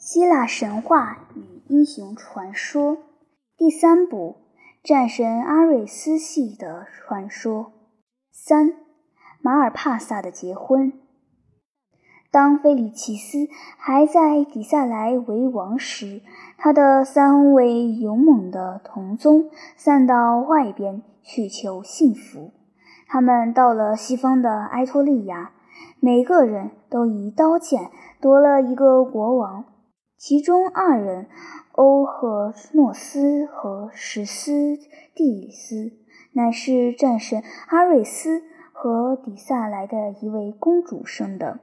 希腊神话与英雄传说第三部：战神阿瑞斯系的传说三。马尔帕萨的结婚。当菲利奇斯还在底萨莱为王时，他的三位勇猛的同宗散到外边去求幸福。他们到了西方的埃托利亚，每个人都以刀剑夺了一个国王。其中二人，欧赫诺斯和史斯蒂斯，乃是战神阿瑞斯和底萨来的一位公主生的。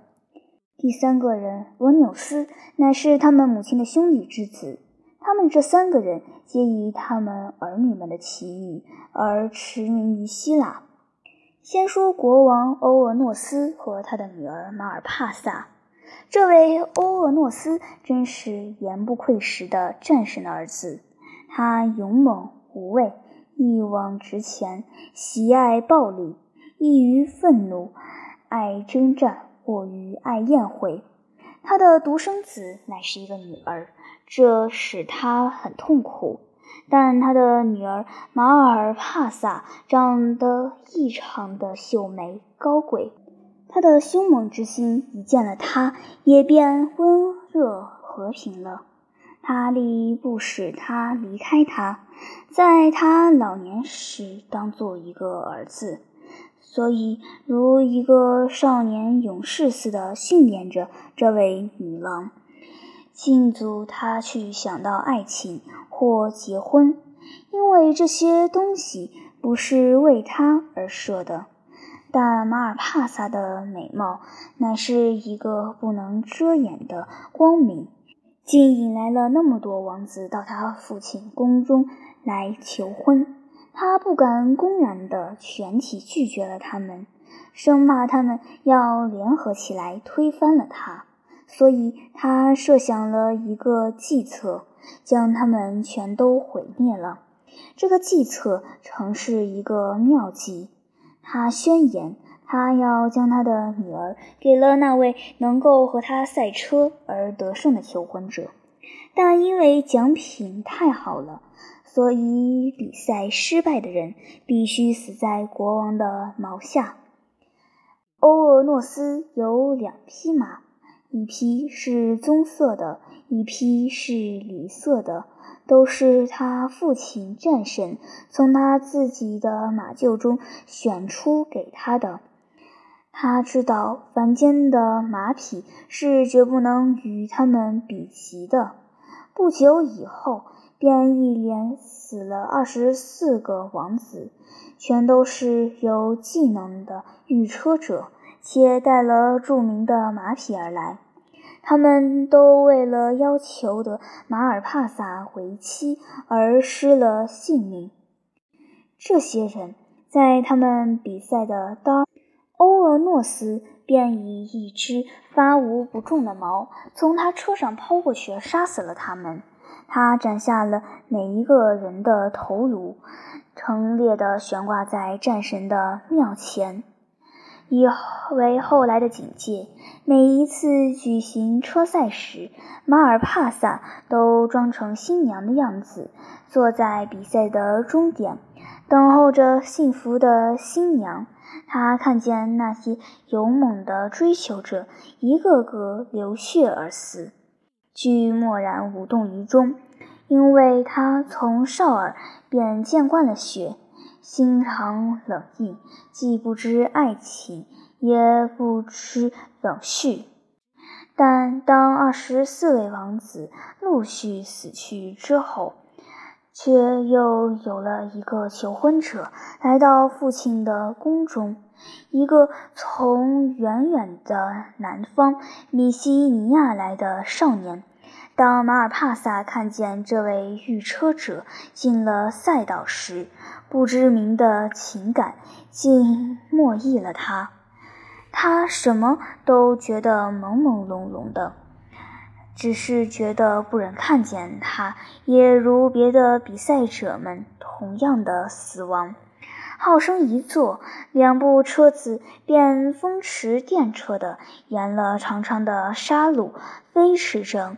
第三个人俄纽斯，乃是他们母亲的兄弟之子。他们这三个人皆以他们儿女们的奇遇而驰名于希腊。先说国王欧俄诺斯和他的女儿马尔帕萨。这位欧厄诺斯真是言不愧实的战神的儿子。他勇猛无畏，一往直前，喜爱暴力，易于愤怒，爱征战，过于爱宴会。他的独生子乃是一个女儿，这使他很痛苦。但他的女儿马尔帕萨长得异常的秀美高贵。他的凶猛之心一见了他，也便温热和平了。他立不使他离开他，在他老年时当做一个儿子，所以如一个少年勇士似的训练着这位女郎，禁足他去想到爱情或结婚，因为这些东西不是为他而设的。但马尔帕萨的美貌乃是一个不能遮掩的光明，竟引来了那么多王子到他父亲宫中来求婚。他不敢公然的全体拒绝了他们，生怕他们要联合起来推翻了他，所以他设想了一个计策，将他们全都毁灭了。这个计策曾是一个妙计。他宣言，他要将他的女儿给了那位能够和他赛车而得胜的求婚者，但因为奖品太好了，所以比赛失败的人必须死在国王的矛下。欧俄诺斯有两匹马，一匹是棕色的，一匹是绿色的。都是他父亲战神从他自己的马厩中选出给他的。他知道凡间的马匹是绝不能与他们比齐的。不久以后，便一连死了二十四个王子，全都是有技能的御车者，且带了著名的马匹而来。他们都为了要求得马尔帕萨为妻而失了性命。这些人在他们比赛的当，欧俄诺斯便以一只发无不中的矛从他车上抛过去，杀死了他们。他斩下了每一个人的头颅，陈列的悬挂在战神的庙前。以为后来的警戒，每一次举行车赛时，马尔帕萨都装成新娘的样子，坐在比赛的终点，等候着幸福的新娘。他看见那些勇猛的追求者一个个流血而死，却默然无动于衷，因为他从少儿便见惯了血。心肠冷硬，既不知爱情，也不知冷蓄。但当二十四位王子陆续死去之后，却又有了一个求婚者来到父亲的宫中，一个从远远的南方米西尼亚来的少年。当马尔帕萨看见这位御车者进了赛道时，不知名的情感竟没意了他。他什么都觉得朦朦胧胧的，只是觉得不忍看见他，也如别的比赛者们同样的死亡。号声一作，两部车子便风驰电掣地沿了长长的沙路飞驰着。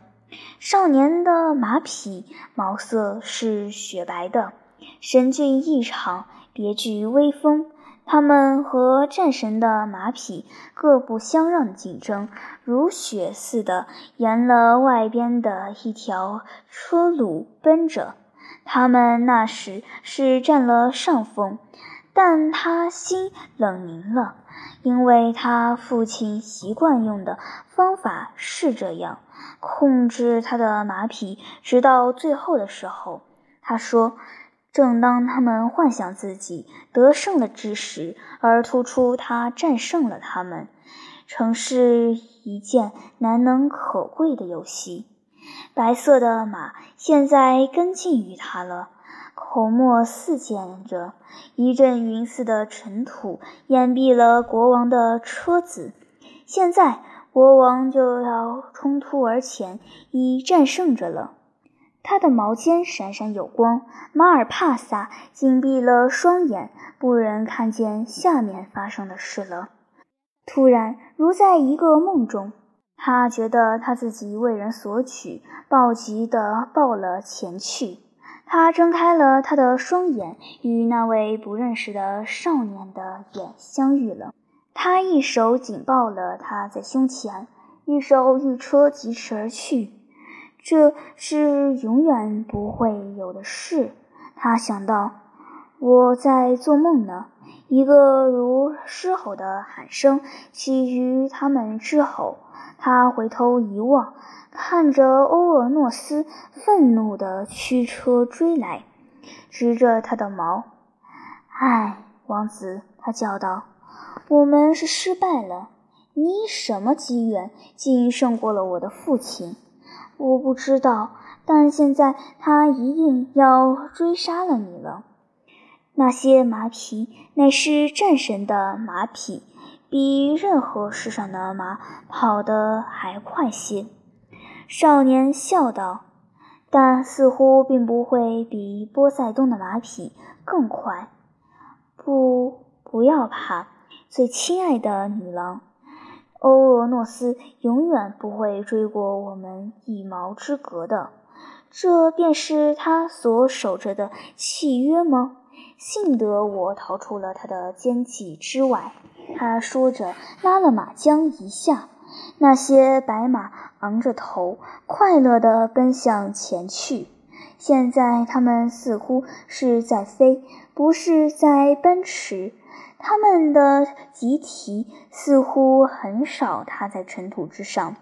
少年的马匹毛色是雪白的，神俊异常，别具威风。他们和战神的马匹各不相让竞争，如雪似的沿了外边的一条车路奔着。他们那时是占了上风，但他心冷凝了，因为他父亲习惯用的方法是这样控制他的马匹，直到最后的时候，他说。正当他们幻想自己得胜了之时，而突出他战胜了他们，曾是一件难能可贵的游戏。白色的马现在跟进于他了，口沫四溅着，一阵云似的尘土掩蔽了国王的车子。现在国王就要冲突而前，已战胜着了。他的毛尖闪闪有光，马尔帕萨紧闭了双眼，不忍看见下面发生的事了。突然，如在一个梦中，他觉得他自己为人所取，暴急地抱了前去。他睁开了他的双眼，与那位不认识的少年的眼相遇了。他一手紧抱了他在胸前，一手御车疾驰而去。这是永远不会有的事，他想到。我在做梦呢。一个如狮吼的喊声起于他们之后，他回头一望，看着欧尔诺斯愤怒地驱车追来，直着他的毛。唉，王子，他叫道：“我们是失败了。你什么机缘，竟胜过了我的父亲？”我不知道，但现在他一定要追杀了你了。那些马匹乃是战神的马匹，比任何世上的马跑得还快些。少年笑道：“但似乎并不会比波塞冬的马匹更快。”不，不要怕，最亲爱的女郎。欧俄诺斯永远不会追过我们一毛之隔的，这便是他所守着的契约吗？幸得我逃出了他的奸计之外。他说着，拉了马缰一下，那些白马昂着头，快乐地奔向前去。现在他们似乎是在飞，不是在奔驰。他们的集体似乎很少踏在尘土之上。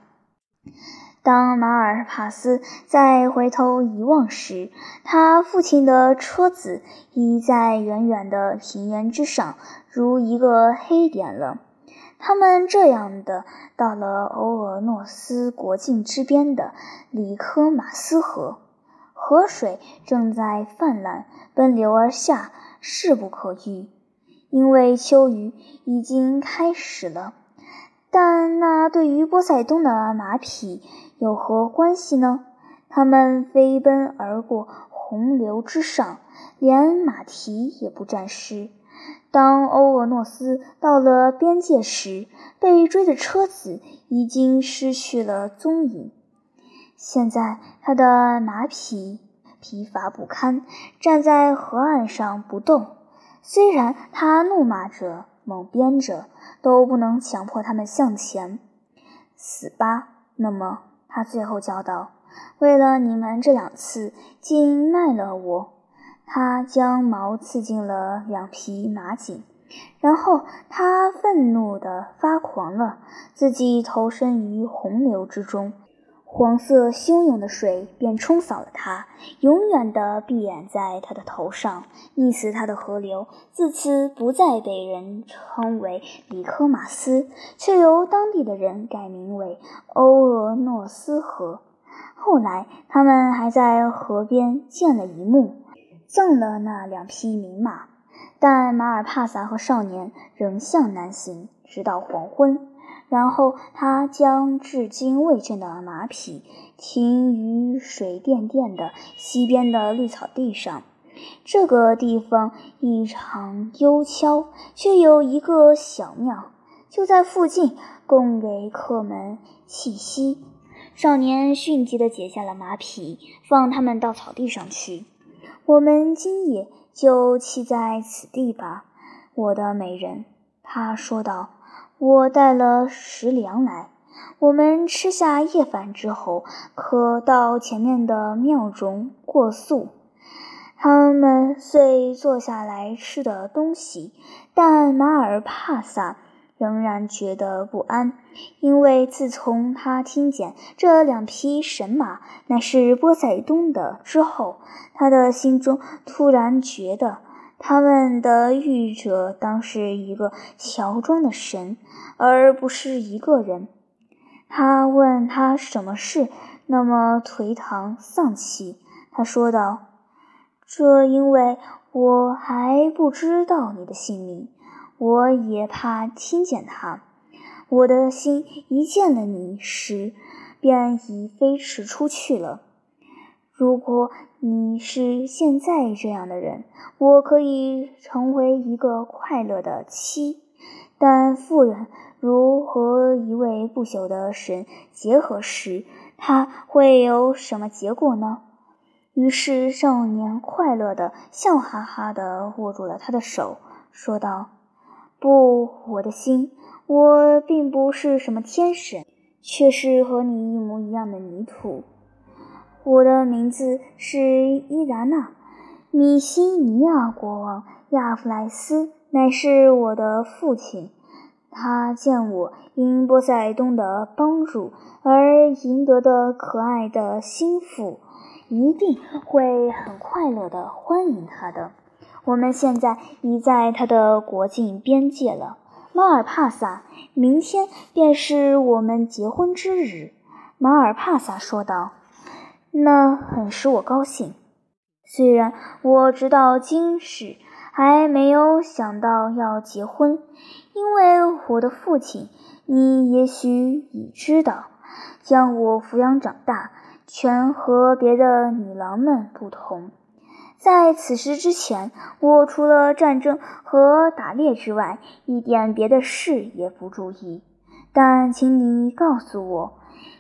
当马尔帕斯再回头一望时，他父亲的车子已在远远的平原之上，如一个黑点了。他们这样的到了欧俄诺斯国境之边的里科马斯河，河水正在泛滥奔流而下，势不可预。因为秋雨已经开始了，但那对于波塞冬的马匹有何关系呢？他们飞奔而过洪流之上，连马蹄也不沾湿。当欧俄诺斯到了边界时，被追的车子已经失去了踪影。现在他的马匹疲乏不堪，站在河岸上不动。虽然他怒骂着、猛鞭着，都不能强迫他们向前。死吧！那么，他最后叫道：“为了你们这两次，竟卖了我。”他将矛刺进了两匹马颈，然后他愤怒地发狂了，自己投身于洪流之中。黄色汹涌的水便冲扫了他，永远地闭眼在他的头上，溺死他的河流自此不再被人称为里科马斯，却由当地的人改名为欧俄诺斯河。后来，他们还在河边建了一墓，赠了那两匹名马。但马尔帕萨和少年仍向南行，直到黄昏。然后他将至今未见的马匹停于水甸甸的西边的绿草地上。这个地方异常幽悄，却有一个小庙就在附近，供给客们栖息。少年迅疾地解下了马匹，放他们到草地上去。我们今夜就栖在此地吧，我的美人。”他说道。“我带了食粮来。我们吃下夜饭之后，可到前面的庙中过宿。”他们遂坐下来吃的东西，但马尔帕萨。仍然觉得不安，因为自从他听见这两匹神马乃是波塞冬的之后，他的心中突然觉得他们的御者当是一个乔装的神，而不是一个人。他问他什么事那么颓唐丧气，他说道：“这因为我还不知道你的姓名。”我也怕听见他，我的心一见了你时，便已飞驰出去了。如果你是现在这样的人，我可以成为一个快乐的妻。但妇人如和一位不朽的神结合时，他会有什么结果呢？于是少年快乐的笑哈哈的握住了他的手，说道。不，我的心，我并不是什么天神，却是和你一模一样的泥土。我的名字是伊达娜，米西尼亚国王亚弗莱斯乃是我的父亲。他见我因波塞冬的帮助而赢得的可爱的心腹，一定会很快乐地欢迎他的。我们现在已在他的国境边界了，马尔帕萨。明天便是我们结婚之日。”马尔帕萨说道。“那很使我高兴。虽然我直到今时还没有想到要结婚，因为我的父亲，你也许已知道，将我抚养长大，全和别的女郎们不同。”在此时之前，我除了战争和打猎之外，一点别的事也不注意。但请你告诉我，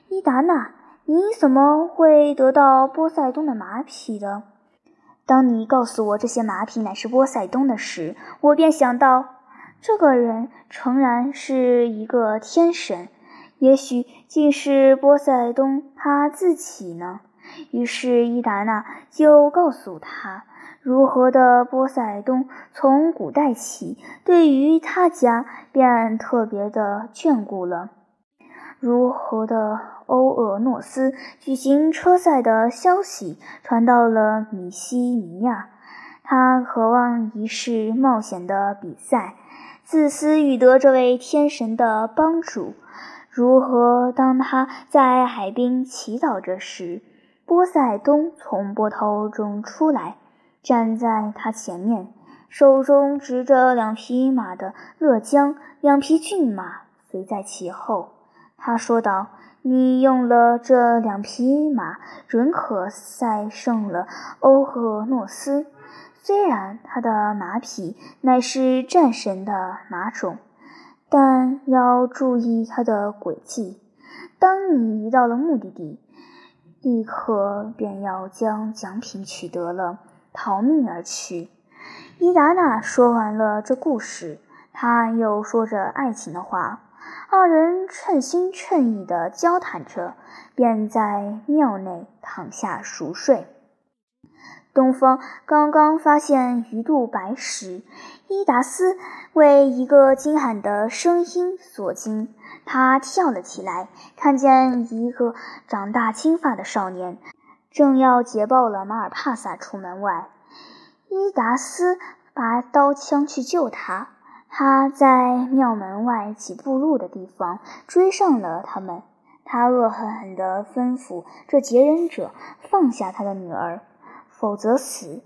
伊达娜，你怎么会得到波塞冬的马匹的？当你告诉我这些马匹乃是波塞冬的时，我便想到，这个人诚然是一个天神，也许竟是波塞冬他自己呢。于是伊达娜就告诉他，如何的波塞冬从古代起对于他家便特别的眷顾了，如何的欧厄诺斯举行车赛的消息传到了米西尼亚，他渴望一试冒险的比赛，自私欲得这位天神的帮助，如何当他在海滨祈祷着时。波塞冬从波涛中出来，站在他前面，手中执着两匹马的勒缰，两匹骏马随在其后。他说道：“你用了这两匹马，准可赛胜了欧赫诺斯。虽然他的马匹乃是战神的马种，但要注意他的诡计。当你一到了目的地。”立刻便要将奖品取得了，逃命而去。伊达娜说完了这故事，他又说着爱情的话。二人称心称意地交谈着，便在庙内躺下熟睡。东方刚刚发现鱼肚白时，伊达斯为一个惊喊的声音所惊。他跳了起来，看见一个长大金发的少年，正要捷报了马尔帕萨出门外。伊达斯拔刀枪去救他。他在庙门外几步路的地方追上了他们。他恶狠狠地吩咐这劫人者放下他的女儿，否则死。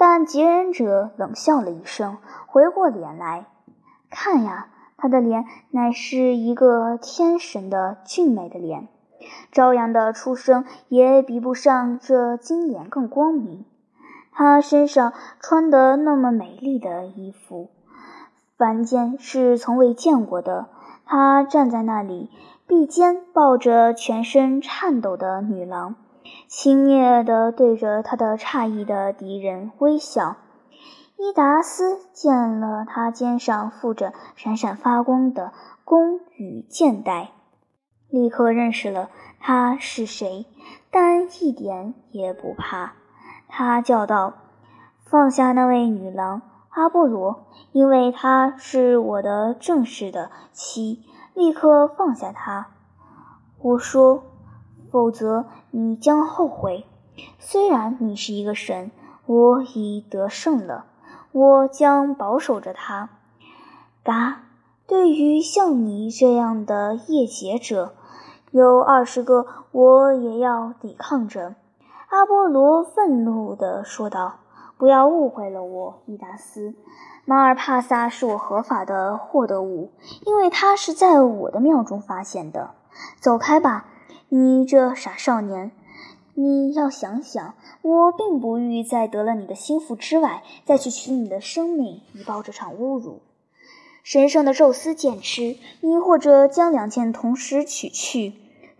但劫人者冷笑了一声，回过脸来看呀。他的脸乃是一个天神的俊美的脸，朝阳的出生也比不上这金脸更光明。他身上穿的那么美丽的衣服，凡间是从未见过的。他站在那里，臂间抱着全身颤抖的女郎，轻蔑地对着他的诧异的敌人微笑。伊达斯见了他肩上附着闪闪发光的弓与箭袋，立刻认识了他是谁，但一点也不怕。他叫道：“放下那位女郎，阿波罗，因为她是我的正式的妻。立刻放下她！”我说：“否则你将后悔。虽然你是一个神，我已得胜了，我将保守着她。”嘎，对于像你这样的夜劫者，有二十个我也要抵抗着。阿波罗愤怒地说道：“不要误会了我，伊达斯。马尔帕萨是我合法的获得物，因为它是在我的庙中发现的。走开吧，你这傻少年！你要想想，我并不欲在得了你的心腹之外，再去取你的生命，以报这场侮辱。神圣的宙斯剑痴，你或者将两件同时取去，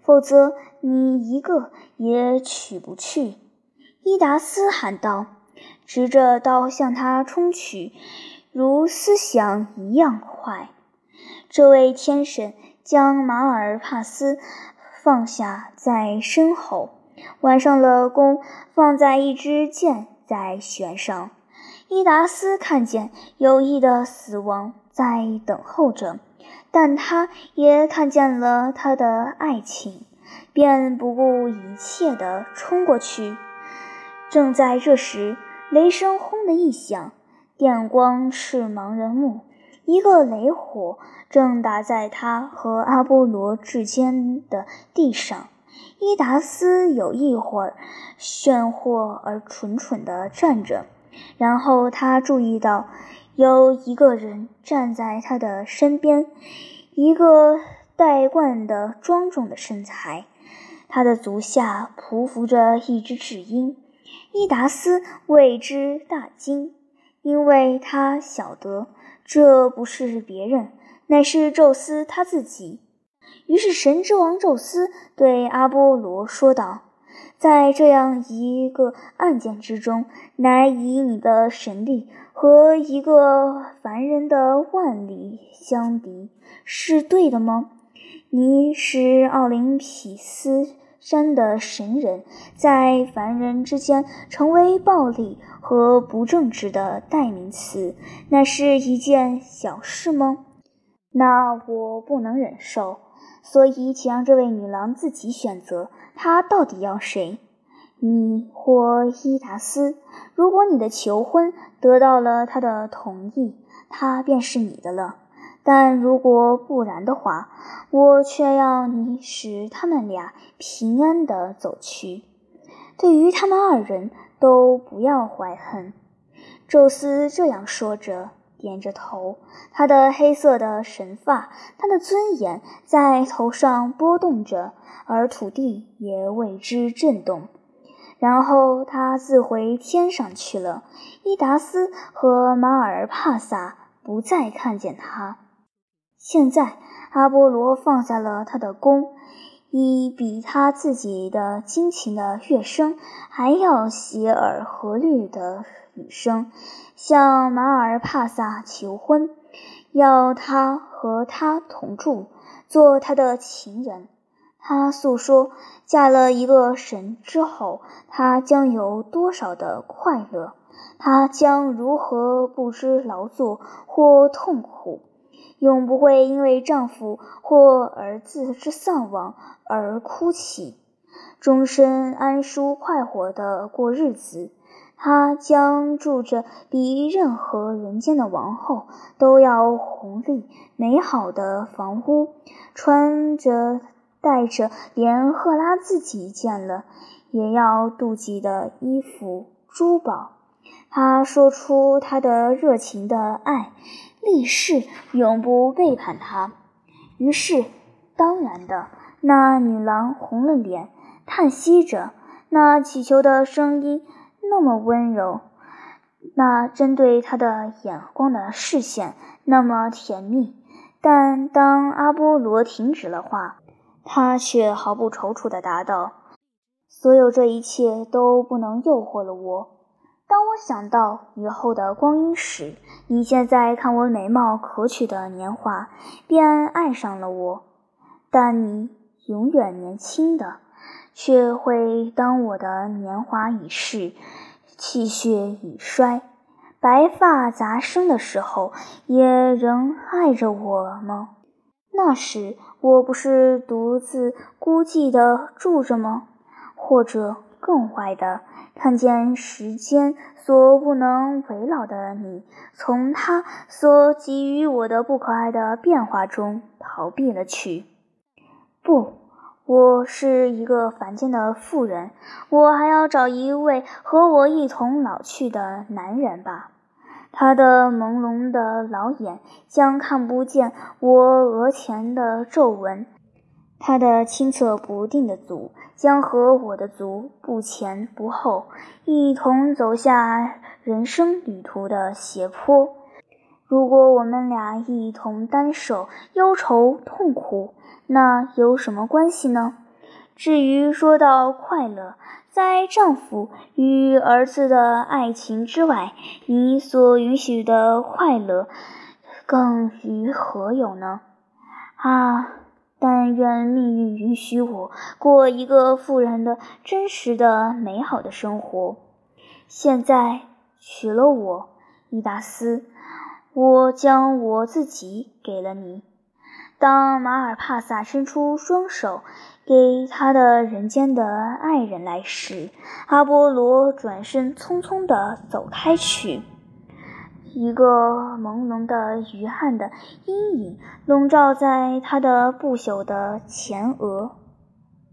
否则。”你一个也取不去！”伊达斯喊道，执着刀向他冲去，如思想一样快。这位天神将马尔帕斯放下在身后，挽上了弓，放在一支箭在弦上。伊达斯看见有意的死亡在等候着，但他也看见了他的爱情。便不顾一切地冲过去。正在这时，雷声轰的一响，电光是盲人目。一个雷火正打在他和阿波罗之间的地上。伊达斯有一会儿炫惑而蠢蠢地站着，然后他注意到有一个人站在他的身边，一个带冠的庄重的身材。他的足下匍匐着一只巨鹰，伊达斯为之大惊，因为他晓得这不是别人，乃是宙斯他自己。于是神之王宙斯对阿波罗说道：“在这样一个案件之中，乃以你的神力和一个凡人的万里相敌，是对的吗？你是奥林匹斯。”山的神人在凡人之间成为暴力和不正直的代名词，那是一件小事吗？那我不能忍受。所以，请让这位女郎自己选择，她到底要谁？你或伊达斯？如果你的求婚得到了她的同意，她便是你的了。但如果不然的话，我却要你使他们俩平安地走去。对于他们二人都不要怀恨。宙斯这样说着，点着头，他的黑色的神发，他的尊严在头上波动着，而土地也为之震动。然后他自回天上去了。伊达斯和马尔帕萨不再看见他。现在，阿波罗放下了他的弓，以比他自己的惊琴的乐声还要洗耳和律的语声，向马尔帕萨求婚，要他和他同住，做他的情人。他诉说，嫁了一个神之后，他将有多少的快乐，他将如何不知劳作或痛苦。永不会因为丈夫或儿子之丧亡而哭泣，终身安舒快活地过日子。她将住着比任何人间的王后都要宏丽美好的房屋，穿着带着连赫拉自己见了也要妒忌的衣服、珠宝。他说出他的热情的爱。立誓永不背叛他。于是，当然的，那女郎红了脸，叹息着。那乞求的声音那么温柔，那针对他的眼光的视线那么甜蜜。但当阿波罗停止了话，他却毫不踌躇地答道：“所有这一切都不能诱惑了我。当我想到以后的光阴时，你现在看我美貌可取的年华，便爱上了我。但你永远年轻的，却会当我的年华已逝，气血已衰，白发杂生的时候，也仍爱着我吗？那时。”我不是独自孤寂地住着吗？或者更坏的，看见时间所不能为老的你，从他所给予我的不可爱的变化中逃避了去。不，我是一个凡间的妇人，我还要找一位和我一同老去的男人吧。他的朦胧的老眼将看不见我额前的皱纹，他的清澈不定的足将和我的足不前不后，一同走下人生旅途的斜坡。如果我们俩一同担受忧愁痛苦，那有什么关系呢？至于说到快乐，在丈夫与儿子的爱情之外，你所允许的快乐，更与何有呢？啊！但愿命运允许我过一个富人的真实的美好的生活。现在娶了我，伊达斯，我将我自己给了你。当马尔帕萨伸出双手。给他的人间的爱人来时，阿波罗转身匆匆地走开去。一个朦胧的、遗憾的阴影笼罩在他的不朽的前额。